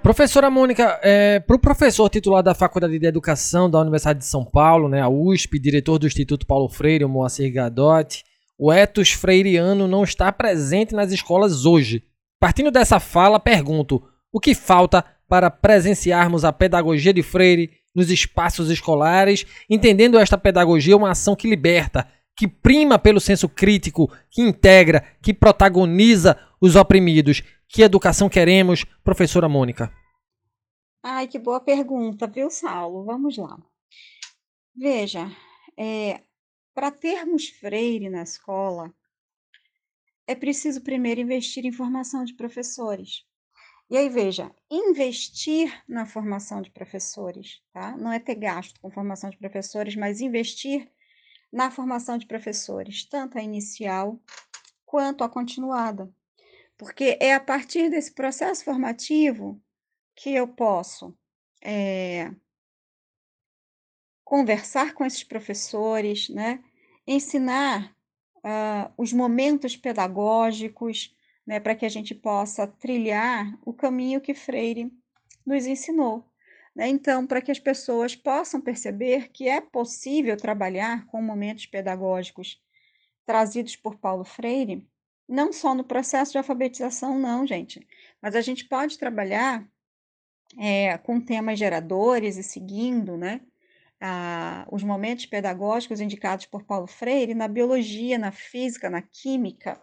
[SPEAKER 1] Professora Mônica, é, para o professor titular da Faculdade de Educação da Universidade de São Paulo, né, a USP, diretor do Instituto Paulo Freire, o Moacir Gadotti, o etos freiriano não está presente nas escolas hoje. Partindo dessa fala, pergunto: o que falta para presenciarmos a pedagogia de Freire nos espaços escolares, entendendo esta pedagogia uma ação que liberta, que prima pelo senso crítico, que integra, que protagoniza os oprimidos. Que educação queremos, professora Mônica?
[SPEAKER 3] Ai, que boa pergunta, viu, Saulo? Vamos lá. Veja, é, para termos freire na escola, é preciso primeiro investir em formação de professores. E aí, veja, investir na formação de professores, tá? Não é ter gasto com formação de professores, mas investir na formação de professores, tanto a inicial quanto a continuada. Porque é a partir desse processo formativo que eu posso é, conversar com esses professores, né? ensinar uh, os momentos pedagógicos, né, para que a gente possa trilhar o caminho que Freire nos ensinou. Né? Então, para que as pessoas possam perceber que é possível trabalhar com momentos pedagógicos trazidos por Paulo Freire, não só no processo de alfabetização, não, gente, mas a gente pode trabalhar é, com temas geradores e seguindo, né? os momentos pedagógicos indicados por Paulo Freire na biologia, na física, na química,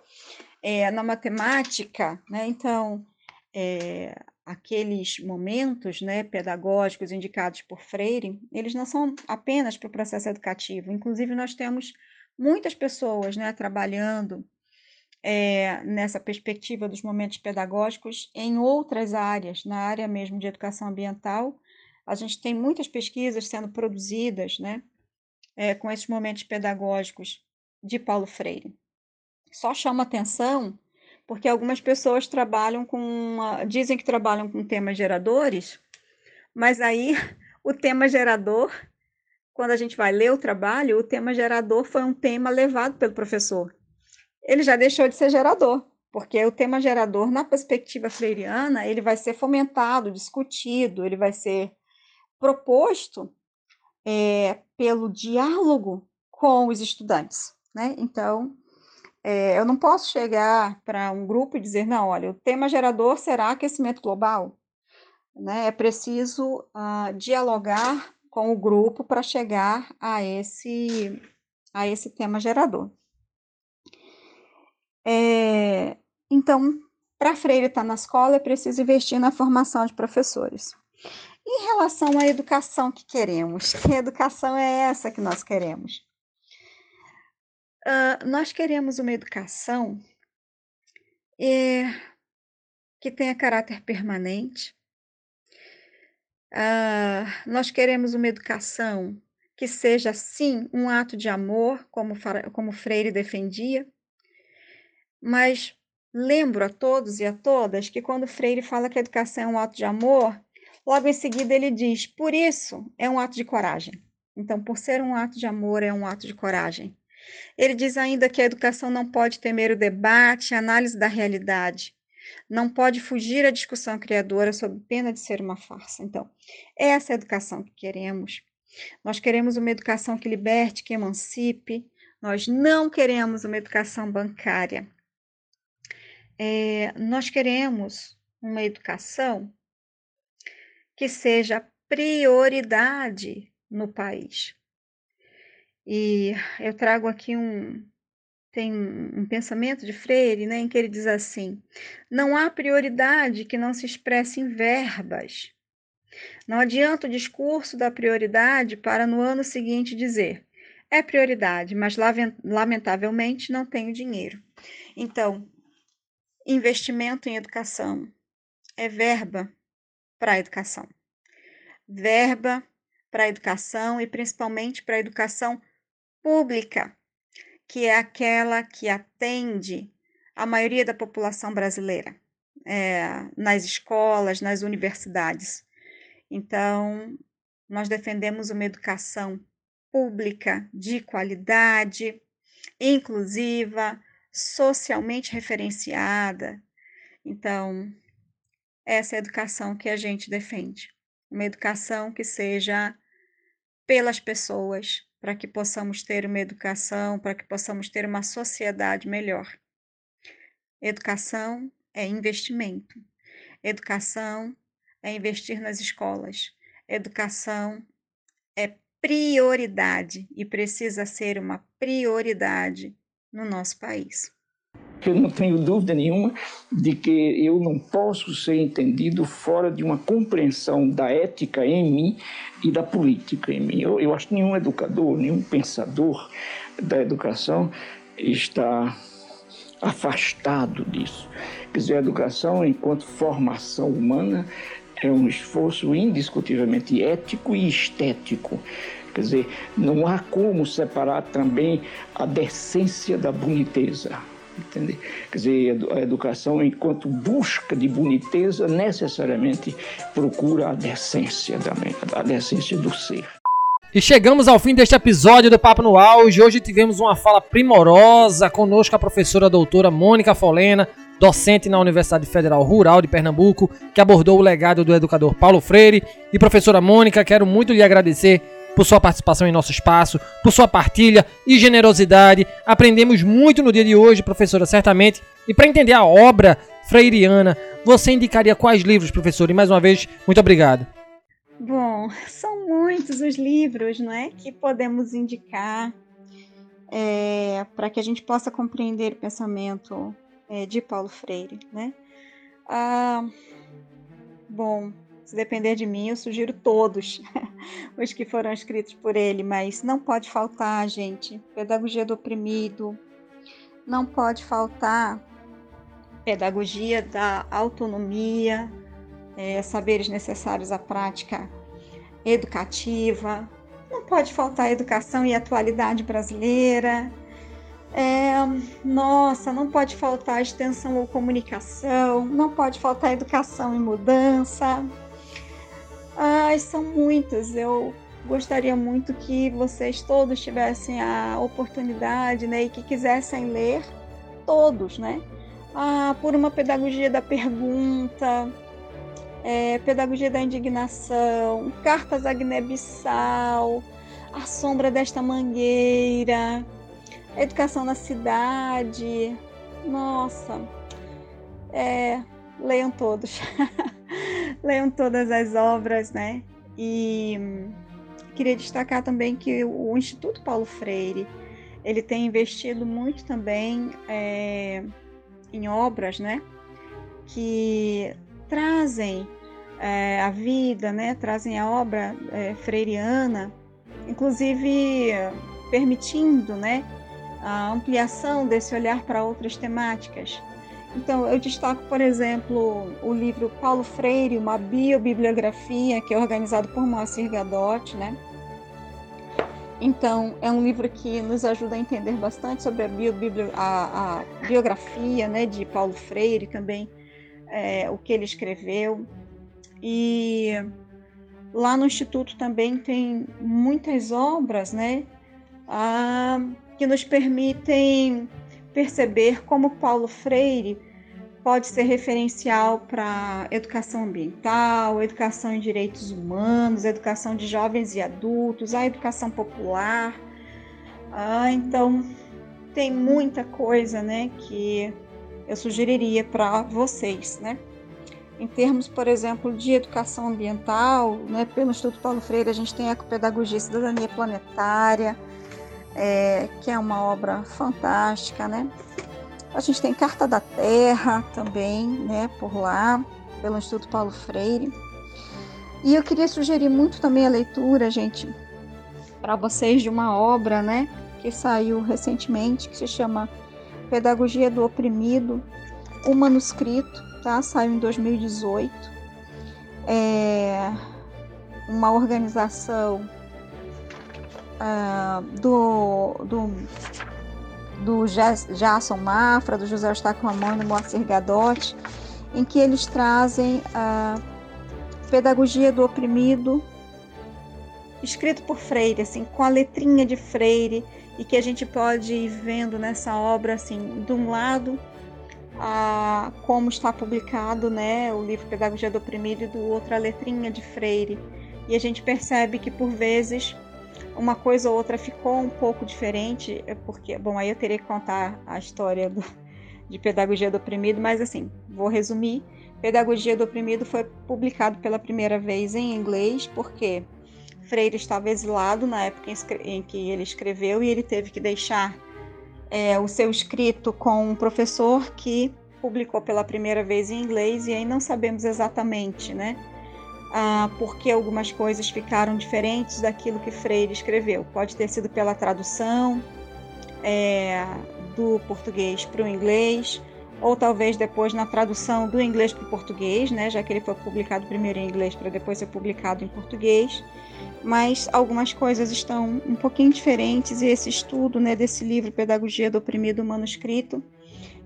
[SPEAKER 3] é, na matemática, né? Então, é, aqueles momentos né, pedagógicos indicados por Freire, eles não são apenas para o processo educativo. Inclusive, nós temos muitas pessoas né, trabalhando é, nessa perspectiva dos momentos pedagógicos em outras áreas, na área mesmo de educação ambiental. A gente tem muitas pesquisas sendo produzidas né, é, com esses momentos pedagógicos de Paulo Freire só chama atenção porque algumas pessoas trabalham com, dizem que trabalham com temas geradores, mas aí o tema gerador, quando a gente vai ler o trabalho, o tema gerador foi um tema levado pelo professor. Ele já deixou de ser gerador, porque o tema gerador, na perspectiva freiriana, ele vai ser fomentado, discutido, ele vai ser proposto é, pelo diálogo com os estudantes. Né? Então, é, eu não posso chegar para um grupo e dizer, não, olha, o tema gerador será aquecimento global. Né? É preciso uh, dialogar com o grupo para chegar a esse, a esse tema gerador. É, então, para Freire estar tá na escola, é preciso investir na formação de professores. Em relação à educação que queremos, que educação é essa que nós queremos? Uh, nós queremos uma educação é, que tenha caráter permanente. Uh, nós queremos uma educação que seja, sim, um ato de amor, como, como Freire defendia, mas lembro a todos e a todas que quando Freire fala que a educação é um ato de amor, logo em seguida ele diz: por isso é um ato de coragem. Então, por ser um ato de amor, é um ato de coragem. Ele diz ainda que a educação não pode temer o debate, a análise da realidade. Não pode fugir à discussão criadora sob pena de ser uma farsa. Então, essa é a educação que queremos. Nós queremos uma educação que liberte, que emancipe. Nós não queremos uma educação bancária. É, nós queremos uma educação que seja prioridade no país. E eu trago aqui um tem um pensamento de Freire, né, em que ele diz assim: não há prioridade que não se expresse em verbas. Não adianta o discurso da prioridade para no ano seguinte dizer: é prioridade, mas lamentavelmente não tenho dinheiro. Então, investimento em educação é verba para a educação. Verba para a educação e principalmente para a educação pública, que é aquela que atende a maioria da população brasileira, é, nas escolas, nas universidades. Então, nós defendemos uma educação pública de qualidade, inclusiva, socialmente referenciada. Então, essa é a educação que a gente defende. Uma educação que seja pelas pessoas, para que possamos ter uma educação, para que possamos ter uma sociedade melhor. Educação é investimento. Educação é investir nas escolas. Educação é prioridade e precisa ser uma prioridade no nosso país.
[SPEAKER 2] Eu não tenho dúvida nenhuma de que eu não posso ser entendido fora de uma compreensão da ética em mim e da política em mim. Eu, eu acho que nenhum educador, nenhum pensador da educação está afastado disso. Quer dizer, a educação, enquanto formação humana, é um esforço indiscutivelmente ético e estético. Quer dizer, não há como separar também a decência da boniteza. Quer dizer, a educação, enquanto busca de boniteza, necessariamente procura a decência também, a decência do ser.
[SPEAKER 1] E chegamos ao fim deste episódio do Papo no Auge. Hoje tivemos uma fala primorosa conosco a professora doutora Mônica Folena, docente na Universidade Federal Rural de Pernambuco, que abordou o legado do educador Paulo Freire. E professora Mônica, quero muito lhe agradecer por sua participação em nosso espaço, por sua partilha e generosidade. Aprendemos muito no dia de hoje, professora, certamente. E para entender a obra freiriana, você indicaria quais livros, professor? E mais uma vez, muito obrigado.
[SPEAKER 3] Bom, são muitos os livros não é, que podemos indicar é, para que a gente possa compreender o pensamento é, de Paulo Freire. Né? Ah, bom, se depender de mim, eu sugiro todos os que foram escritos por ele, mas não pode faltar, gente, Pedagogia do Oprimido, não pode faltar Pedagogia da Autonomia, é, Saberes Necessários à Prática Educativa, não pode faltar Educação e Atualidade Brasileira, é, nossa, não pode faltar extensão ou comunicação, não pode faltar educação e mudança, Ai, são muitas. Eu gostaria muito que vocês todos tivessem a oportunidade, né, e que quisessem ler todos, né? Ah, por uma pedagogia da pergunta, é, pedagogia da indignação, cartas a Guiné-Bissau, a sombra desta mangueira, educação na cidade. Nossa, é, leiam todos. leiam todas as obras, né? E queria destacar também que o Instituto Paulo Freire ele tem investido muito também é, em obras, né? Que trazem é, a vida, né? Trazem a obra é, freiriana, inclusive permitindo, né? A ampliação desse olhar para outras temáticas. Então, eu destaco, por exemplo, o livro Paulo Freire, uma biobibliografia, que é organizado por Moacir Gadot, né? Então, é um livro que nos ajuda a entender bastante sobre a, bio, a, a biografia né, de Paulo Freire, também é, o que ele escreveu. E lá no Instituto também tem muitas obras né, a, que nos permitem perceber como Paulo Freire pode ser referencial para educação ambiental, educação em direitos humanos, educação de jovens e adultos, a educação popular. Ah, então tem muita coisa, né, que eu sugeriria para vocês, né? Em termos, por exemplo, de educação ambiental, né, pelo Instituto Paulo Freire, a gente tem a Ecopedagogia e Cidadania Planetária, é, que é uma obra fantástica, né? A gente tem Carta da Terra também, né, por lá, pelo Instituto Paulo Freire. E eu queria sugerir muito também a leitura, gente, para vocês de uma obra, né, que saiu recentemente, que se chama Pedagogia do Oprimido, o manuscrito, tá? Saiu em 2018. É uma organização uh, do, do, do Jason Mafra, do José Eustáquio Ramon e do Moacir Gadotti, em que eles trazem a pedagogia do oprimido, escrito por Freire, assim, com a letrinha de Freire, e que a gente pode ir vendo nessa obra, assim, de um lado, a, como está publicado né, o livro Pedagogia do Oprimido e do outro a letrinha de Freire. E a gente percebe que por vezes uma coisa ou outra ficou um pouco diferente, é porque, bom, aí eu teria que contar a história do, de Pedagogia do Oprimido, mas assim, vou resumir. Pedagogia do Oprimido foi publicado pela primeira vez em inglês, porque Freire estava exilado na época em que ele escreveu e ele teve que deixar é, o seu escrito com um professor que publicou pela primeira vez em inglês e aí não sabemos exatamente, né? Ah, porque algumas coisas ficaram diferentes daquilo que Freire escreveu. Pode ter sido pela tradução é, do português para o inglês, ou talvez depois na tradução do inglês para o português, né, já que ele foi publicado primeiro em inglês para depois ser publicado em português mas algumas coisas estão um pouquinho diferentes e esse estudo né, desse livro Pedagogia do Oprimido Manuscrito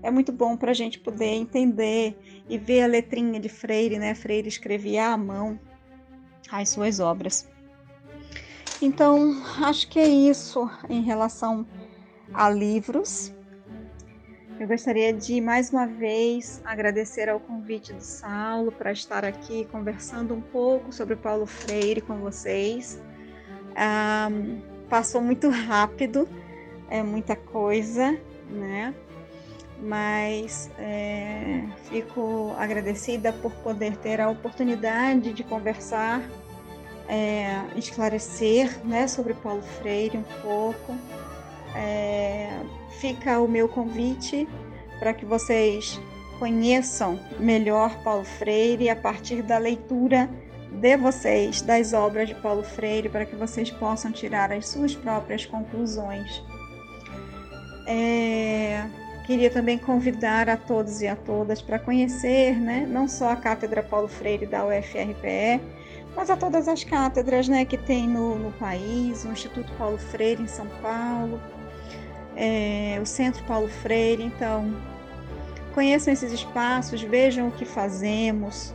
[SPEAKER 3] é muito bom para a gente poder entender e ver a letrinha de Freire, né? Freire escrevia à mão as suas obras. Então, acho que é isso em relação a livros. Eu gostaria de mais uma vez agradecer ao convite do Saulo para estar aqui conversando um pouco sobre Paulo Freire com vocês. Um, passou muito rápido, é muita coisa, né? Mas é, fico agradecida por poder ter a oportunidade de conversar, é, esclarecer né, sobre Paulo Freire um pouco. É, fica o meu convite para que vocês conheçam melhor Paulo Freire a partir da leitura de vocês das obras de Paulo Freire, para que vocês possam tirar as suas próprias conclusões. É, queria também convidar a todos e a todas para conhecer, né, não só a Cátedra Paulo Freire da UFRPE, mas a todas as cátedras né, que tem no, no país, o Instituto Paulo Freire em São Paulo, é, o Centro Paulo Freire. Então, conheçam esses espaços, vejam o que fazemos.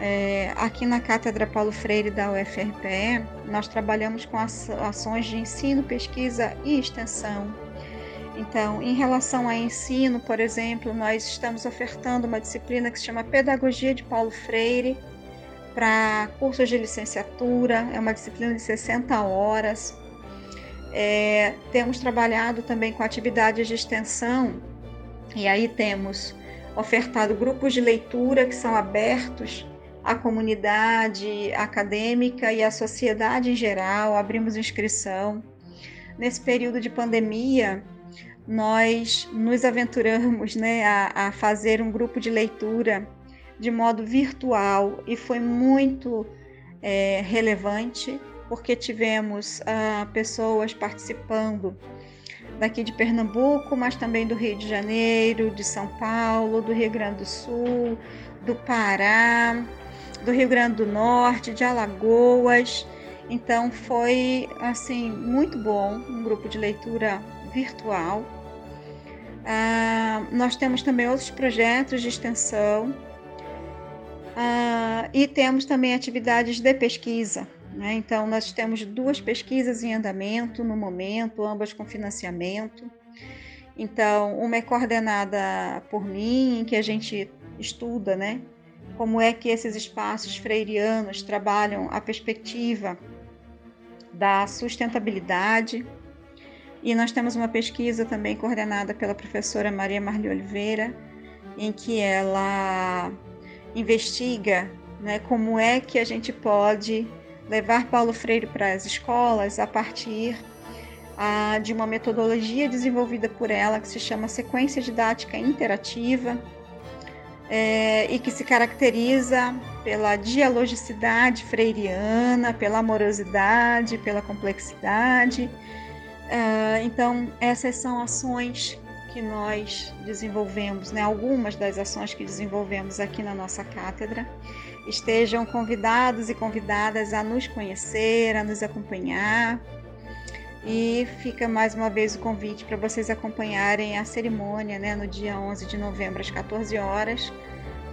[SPEAKER 3] É, aqui na Cátedra Paulo Freire da UFRPE, nós trabalhamos com ações de ensino, pesquisa e extensão. Então, em relação a ensino, por exemplo, nós estamos ofertando uma disciplina que se chama Pedagogia de Paulo Freire para cursos de licenciatura, é uma disciplina de 60 horas. É, temos trabalhado também com atividades de extensão, e aí temos ofertado grupos de leitura que são abertos à comunidade acadêmica e à sociedade em geral, abrimos inscrição. Nesse período de pandemia, nós nos aventuramos né, a, a fazer um grupo de leitura de modo virtual e foi muito é, relevante porque tivemos ah, pessoas participando daqui de Pernambuco, mas também do Rio de Janeiro, de São Paulo, do Rio Grande do Sul, do Pará, do Rio Grande do Norte, de Alagoas. Então foi assim muito bom, um grupo de leitura virtual. Ah, nós temos também outros projetos de extensão ah, e temos também atividades de pesquisa. Né? Então, nós temos duas pesquisas em andamento no momento, ambas com financiamento. Então, uma é coordenada por mim, em que a gente estuda né, como é que esses espaços freirianos trabalham a perspectiva da sustentabilidade. E nós temos uma pesquisa também coordenada pela professora Maria Marli Oliveira, em que ela investiga né, como é que a gente pode levar Paulo Freire para as escolas a partir de uma metodologia desenvolvida por ela que se chama sequência didática interativa é, e que se caracteriza pela dialogicidade freiriana, pela amorosidade, pela complexidade. É, então, essas são ações que nós desenvolvemos, né? algumas das ações que desenvolvemos aqui na nossa cátedra. Estejam convidados e convidadas a nos conhecer, a nos acompanhar. E fica mais uma vez o convite para vocês acompanharem a cerimônia né, no dia 11 de novembro, às 14 horas,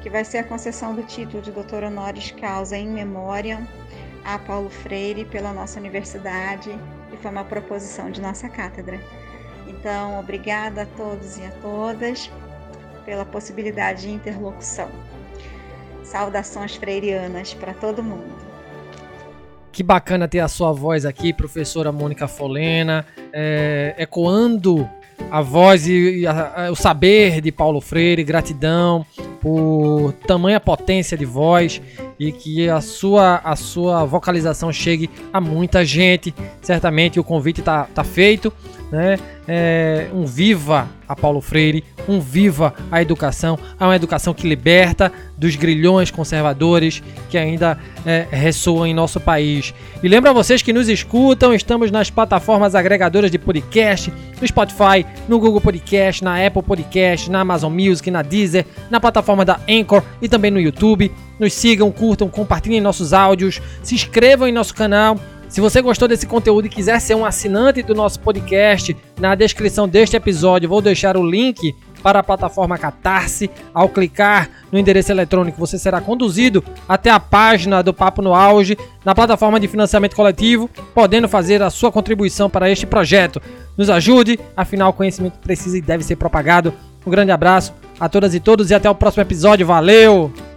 [SPEAKER 3] que vai ser a concessão do título de doutor honoris causa em memória a Paulo Freire pela nossa universidade, e foi uma proposição de nossa cátedra. Então, obrigada a todos e a todas pela possibilidade de interlocução. Saudações freirianas para todo mundo.
[SPEAKER 1] Que bacana ter a sua voz aqui, professora Mônica Folena, é, ecoando a voz e a, o saber de Paulo Freire, gratidão por tamanha potência de voz e que a sua, a sua vocalização chegue a muita gente. Certamente o convite está tá feito né? É, um viva a Paulo Freire, um viva a educação, a uma educação que liberta dos grilhões conservadores que ainda é, ressoam em nosso país. E lembro a vocês que nos escutam, estamos nas plataformas agregadoras de podcast, no Spotify, no Google Podcast, na Apple Podcast, na Amazon Music, na Deezer, na plataforma da Anchor e também no YouTube. Nos sigam, curtam, compartilhem nossos áudios, se inscrevam em nosso canal se você gostou desse conteúdo e quiser ser um assinante do nosso podcast, na descrição deste episódio vou deixar o link para a plataforma Catarse. Ao clicar no endereço eletrônico, você será conduzido até a página do Papo no Auge, na plataforma de financiamento coletivo, podendo fazer a sua contribuição para este projeto. Nos ajude, afinal, o conhecimento precisa e deve ser propagado. Um grande abraço a todas e todos e até o próximo episódio. Valeu!